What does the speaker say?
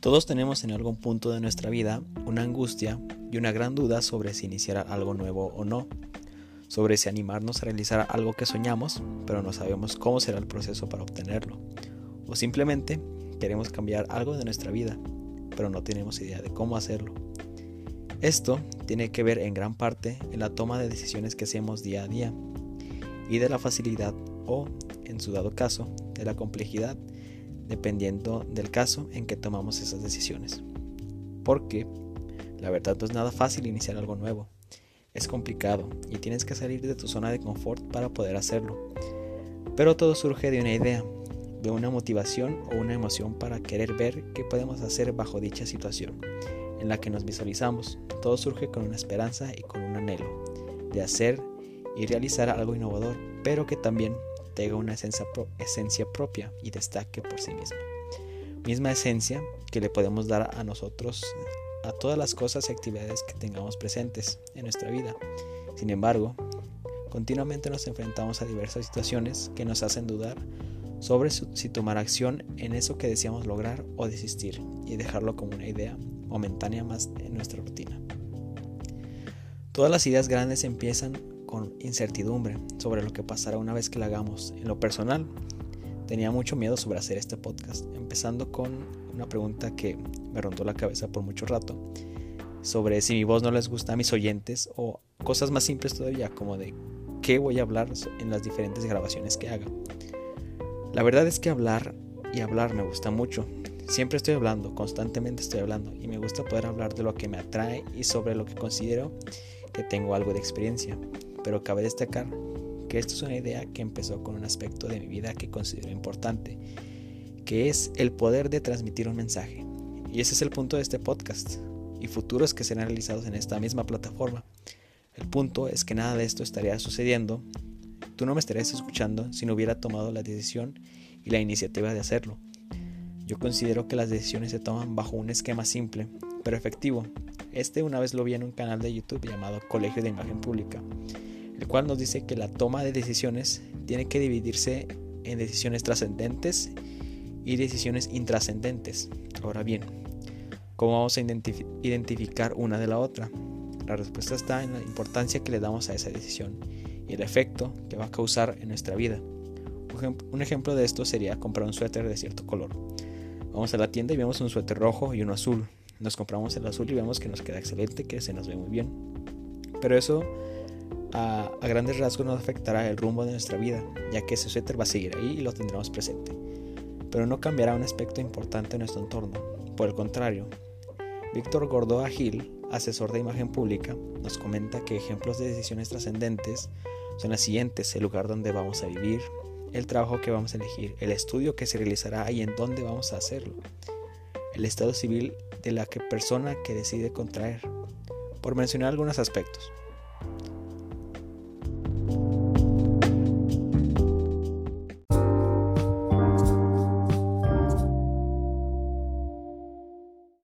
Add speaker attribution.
Speaker 1: Todos tenemos en algún punto de nuestra vida una angustia y una gran duda sobre si iniciar algo nuevo o no, sobre si animarnos a realizar algo que soñamos, pero no sabemos cómo será el proceso para obtenerlo, o simplemente queremos cambiar algo de nuestra vida, pero no tenemos idea de cómo hacerlo. Esto tiene que ver en gran parte en la toma de decisiones que hacemos día a día y de la facilidad o, en su dado caso, de la complejidad dependiendo del caso en que tomamos esas decisiones. Porque la verdad no es nada fácil iniciar algo nuevo. Es complicado y tienes que salir de tu zona de confort para poder hacerlo. Pero todo surge de una idea, de una motivación o una emoción para querer ver qué podemos hacer bajo dicha situación en la que nos visualizamos. Todo surge con una esperanza y con un anhelo de hacer y realizar algo innovador, pero que también tenga una esencia, esencia propia y destaque por sí misma. Misma esencia que le podemos dar a nosotros, a todas las cosas y actividades que tengamos presentes en nuestra vida. Sin embargo, continuamente nos enfrentamos a diversas situaciones que nos hacen dudar sobre si tomar acción en eso que deseamos lograr o desistir y dejarlo como una idea momentánea más en nuestra rutina. Todas las ideas grandes empiezan con incertidumbre sobre lo que pasará una vez que la hagamos. En lo personal, tenía mucho miedo sobre hacer este podcast, empezando con una pregunta que me rondó la cabeza por mucho rato, sobre si mi voz no les gusta a mis oyentes o cosas más simples todavía, como de qué voy a hablar en las diferentes grabaciones que haga. La verdad es que hablar y hablar me gusta mucho. Siempre estoy hablando, constantemente estoy hablando y me gusta poder hablar de lo que me atrae y sobre lo que considero que tengo algo de experiencia pero cabe destacar que esto es una idea que empezó con un aspecto de mi vida que considero importante, que es el poder de transmitir un mensaje. Y ese es el punto de este podcast y futuros que serán realizados en esta misma plataforma. El punto es que nada de esto estaría sucediendo, tú no me estarías escuchando si no hubiera tomado la decisión y la iniciativa de hacerlo. Yo considero que las decisiones se toman bajo un esquema simple, pero efectivo. Este una vez lo vi en un canal de YouTube llamado Colegio de Imagen Pública el cual nos dice que la toma de decisiones tiene que dividirse en decisiones trascendentes y decisiones intrascendentes. Ahora bien, ¿cómo vamos a identificar una de la otra? La respuesta está en la importancia que le damos a esa decisión y el efecto que va a causar en nuestra vida. Un ejemplo de esto sería comprar un suéter de cierto color. Vamos a la tienda y vemos un suéter rojo y uno azul. Nos compramos el azul y vemos que nos queda excelente, que se nos ve muy bien. Pero eso a, grandes rasgos no afectará el rumbo de nuestra vida, ya que ese suéter va a seguir ahí y lo tendremos presente. Pero no cambiará un aspecto importante en nuestro entorno. Por el contrario, Víctor Gordoa Gil, asesor de imagen pública, nos comenta que ejemplos de decisiones trascendentes son las siguientes, el lugar donde vamos a vivir, el trabajo que vamos a elegir, el estudio que se realizará y en dónde vamos a hacerlo, el estado civil de la que persona que decide contraer, por mencionar algunos aspectos.